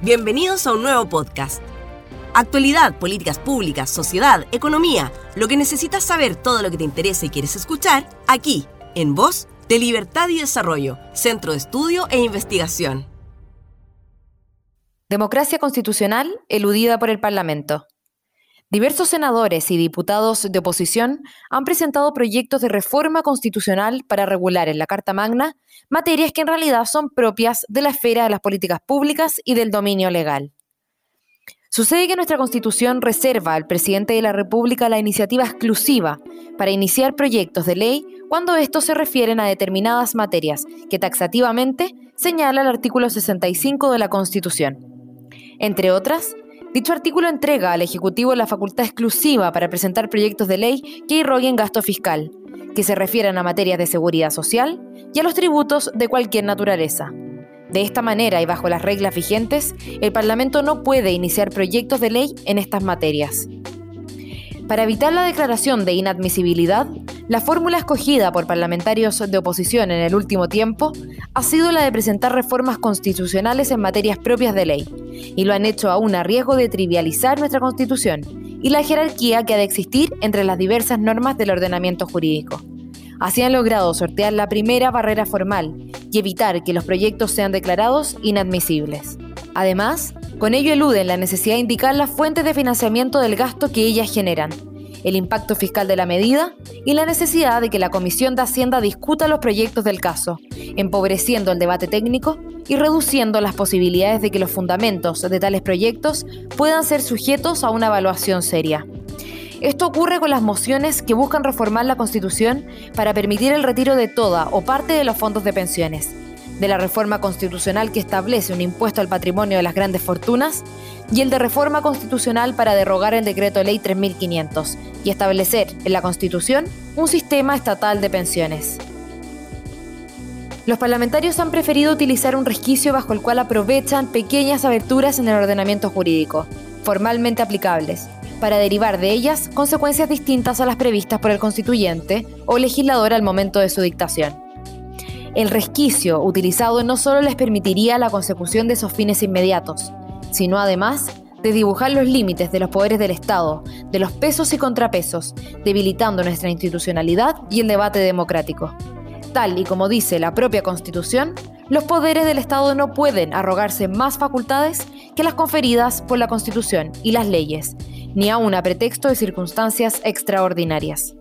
Bienvenidos a un nuevo podcast. Actualidad, políticas públicas, sociedad, economía, lo que necesitas saber, todo lo que te interesa y quieres escuchar, aquí, en Voz de Libertad y Desarrollo, Centro de Estudio e Investigación. Democracia constitucional eludida por el Parlamento. Diversos senadores y diputados de oposición han presentado proyectos de reforma constitucional para regular en la Carta Magna materias que en realidad son propias de la esfera de las políticas públicas y del dominio legal. Sucede que nuestra Constitución reserva al presidente de la República la iniciativa exclusiva para iniciar proyectos de ley cuando estos se refieren a determinadas materias que taxativamente señala el artículo 65 de la Constitución. Entre otras, Dicho artículo entrega al Ejecutivo la facultad exclusiva para presentar proyectos de ley que irroguen gasto fiscal, que se refieran a materias de seguridad social y a los tributos de cualquier naturaleza. De esta manera y bajo las reglas vigentes, el Parlamento no puede iniciar proyectos de ley en estas materias. Para evitar la declaración de inadmisibilidad, la fórmula escogida por parlamentarios de oposición en el último tiempo ha sido la de presentar reformas constitucionales en materias propias de ley, y lo han hecho aún a riesgo de trivializar nuestra Constitución y la jerarquía que ha de existir entre las diversas normas del ordenamiento jurídico. Así han logrado sortear la primera barrera formal y evitar que los proyectos sean declarados inadmisibles. Además, con ello eluden la necesidad de indicar las fuentes de financiamiento del gasto que ellas generan, el impacto fiscal de la medida y la necesidad de que la Comisión de Hacienda discuta los proyectos del caso, empobreciendo el debate técnico y reduciendo las posibilidades de que los fundamentos de tales proyectos puedan ser sujetos a una evaluación seria. Esto ocurre con las mociones que buscan reformar la Constitución para permitir el retiro de toda o parte de los fondos de pensiones de la reforma constitucional que establece un impuesto al patrimonio de las grandes fortunas y el de reforma constitucional para derogar el decreto ley 3500 y establecer en la Constitución un sistema estatal de pensiones. Los parlamentarios han preferido utilizar un resquicio bajo el cual aprovechan pequeñas aberturas en el ordenamiento jurídico, formalmente aplicables, para derivar de ellas consecuencias distintas a las previstas por el constituyente o legislador al momento de su dictación. El resquicio utilizado no solo les permitiría la consecución de esos fines inmediatos, sino además de dibujar los límites de los poderes del Estado, de los pesos y contrapesos, debilitando nuestra institucionalidad y el debate democrático. Tal y como dice la propia Constitución, los poderes del Estado no pueden arrogarse más facultades que las conferidas por la Constitución y las leyes, ni aun a pretexto de circunstancias extraordinarias.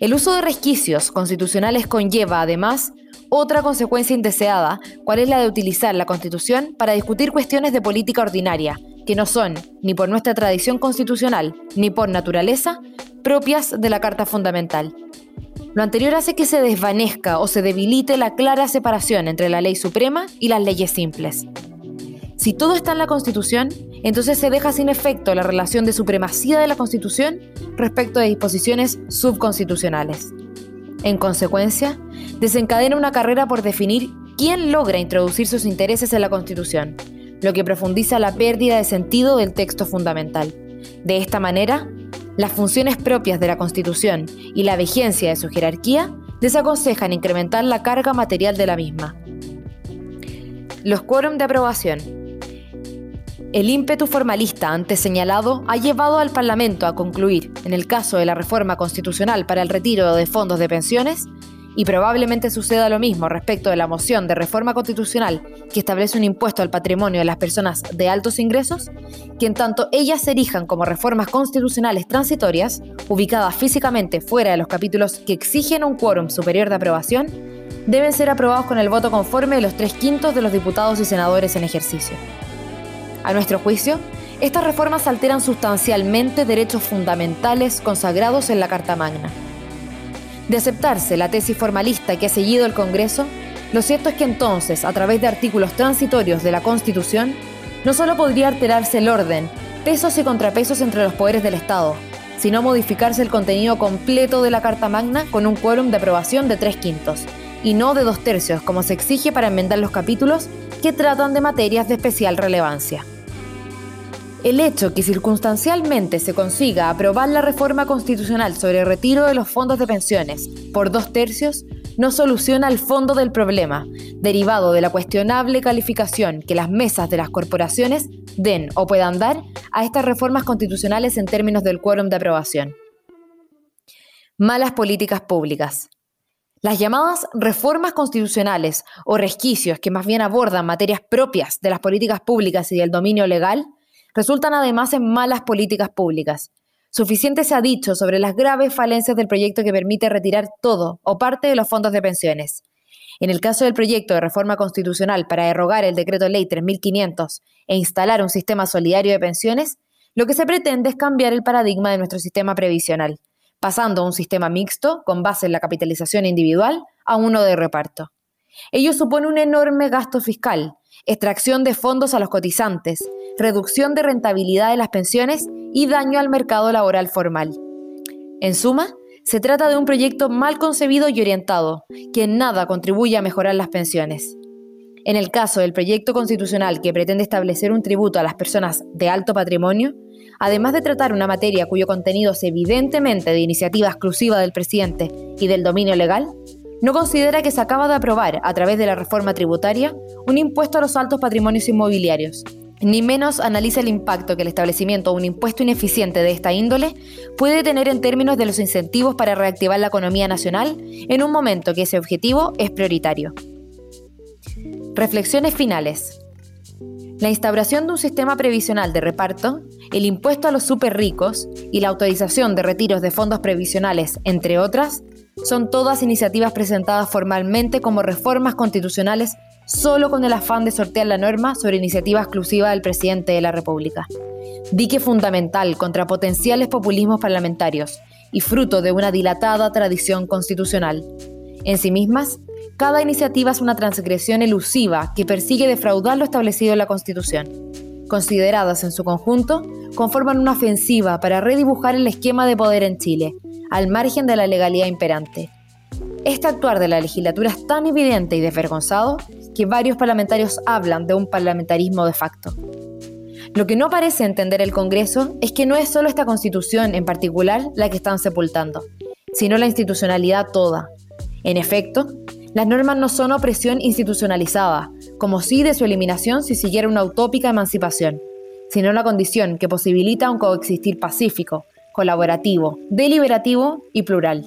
El uso de resquicios constitucionales conlleva, además, otra consecuencia indeseada, cual es la de utilizar la Constitución para discutir cuestiones de política ordinaria, que no son, ni por nuestra tradición constitucional, ni por naturaleza, propias de la Carta Fundamental. Lo anterior hace que se desvanezca o se debilite la clara separación entre la ley suprema y las leyes simples. Si todo está en la Constitución, entonces se deja sin efecto la relación de supremacía de la Constitución respecto de disposiciones subconstitucionales. En consecuencia, desencadena una carrera por definir quién logra introducir sus intereses en la Constitución, lo que profundiza la pérdida de sentido del texto fundamental. De esta manera, las funciones propias de la Constitución y la vigencia de su jerarquía desaconsejan incrementar la carga material de la misma. Los quórum de aprobación el ímpetu formalista antes señalado ha llevado al Parlamento a concluir, en el caso de la reforma constitucional para el retiro de fondos de pensiones, y probablemente suceda lo mismo respecto de la moción de reforma constitucional que establece un impuesto al patrimonio de las personas de altos ingresos, que en tanto ellas se erijan como reformas constitucionales transitorias, ubicadas físicamente fuera de los capítulos que exigen un quórum superior de aprobación, deben ser aprobados con el voto conforme de los tres quintos de los diputados y senadores en ejercicio. A nuestro juicio, estas reformas alteran sustancialmente derechos fundamentales consagrados en la Carta Magna. De aceptarse la tesis formalista que ha seguido el Congreso, lo cierto es que entonces, a través de artículos transitorios de la Constitución, no solo podría alterarse el orden, pesos y contrapesos entre los poderes del Estado, sino modificarse el contenido completo de la Carta Magna con un quórum de aprobación de tres quintos, y no de dos tercios, como se exige para enmendar los capítulos que tratan de materias de especial relevancia. El hecho que circunstancialmente se consiga aprobar la reforma constitucional sobre el retiro de los fondos de pensiones por dos tercios no soluciona el fondo del problema, derivado de la cuestionable calificación que las mesas de las corporaciones den o puedan dar a estas reformas constitucionales en términos del quórum de aprobación. Malas políticas públicas. Las llamadas reformas constitucionales o resquicios que más bien abordan materias propias de las políticas públicas y del dominio legal resultan además en malas políticas públicas. Suficiente se ha dicho sobre las graves falencias del proyecto que permite retirar todo o parte de los fondos de pensiones. En el caso del proyecto de reforma constitucional para derogar el decreto ley 3500 e instalar un sistema solidario de pensiones, lo que se pretende es cambiar el paradigma de nuestro sistema previsional pasando a un sistema mixto con base en la capitalización individual a uno de reparto. Ello supone un enorme gasto fiscal, extracción de fondos a los cotizantes, reducción de rentabilidad de las pensiones y daño al mercado laboral formal. En suma, se trata de un proyecto mal concebido y orientado, que en nada contribuye a mejorar las pensiones. En el caso del proyecto constitucional que pretende establecer un tributo a las personas de alto patrimonio, además de tratar una materia cuyo contenido es evidentemente de iniciativa exclusiva del presidente y del dominio legal, no considera que se acaba de aprobar, a través de la reforma tributaria, un impuesto a los altos patrimonios inmobiliarios. Ni menos analiza el impacto que el establecimiento de un impuesto ineficiente de esta índole puede tener en términos de los incentivos para reactivar la economía nacional en un momento que ese objetivo es prioritario. Reflexiones finales. La instauración de un sistema previsional de reparto, el impuesto a los super ricos y la autorización de retiros de fondos previsionales, entre otras, son todas iniciativas presentadas formalmente como reformas constitucionales solo con el afán de sortear la norma sobre iniciativa exclusiva del presidente de la República. Dique fundamental contra potenciales populismos parlamentarios y fruto de una dilatada tradición constitucional. En sí mismas, cada iniciativa es una transgresión elusiva que persigue defraudar lo establecido en la Constitución. Consideradas en su conjunto, conforman una ofensiva para redibujar el esquema de poder en Chile, al margen de la legalidad imperante. Este actuar de la legislatura es tan evidente y desvergonzado que varios parlamentarios hablan de un parlamentarismo de facto. Lo que no parece entender el Congreso es que no es solo esta constitución en particular la que están sepultando, sino la institucionalidad toda. En efecto, las normas no son opresión institucionalizada, como si de su eliminación si siguiera una utópica emancipación, sino una condición que posibilita un coexistir pacífico, colaborativo, deliberativo y plural.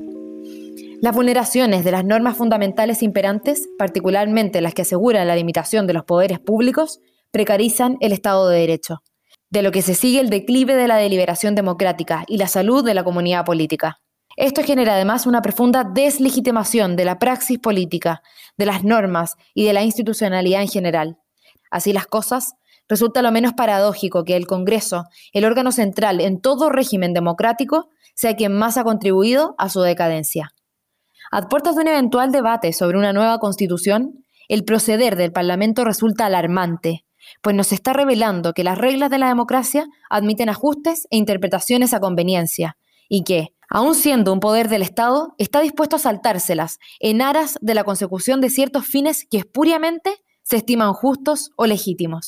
Las vulneraciones de las normas fundamentales imperantes, particularmente las que aseguran la limitación de los poderes públicos, precarizan el Estado de Derecho, de lo que se sigue el declive de la deliberación democrática y la salud de la comunidad política. Esto genera además una profunda deslegitimación de la praxis política, de las normas y de la institucionalidad en general. Así las cosas, resulta lo menos paradójico que el Congreso, el órgano central en todo régimen democrático, sea quien más ha contribuido a su decadencia. A puertas de un eventual debate sobre una nueva constitución, el proceder del Parlamento resulta alarmante, pues nos está revelando que las reglas de la democracia admiten ajustes e interpretaciones a conveniencia, y que, aun siendo un poder del Estado, está dispuesto a saltárselas en aras de la consecución de ciertos fines que espuriamente se estiman justos o legítimos.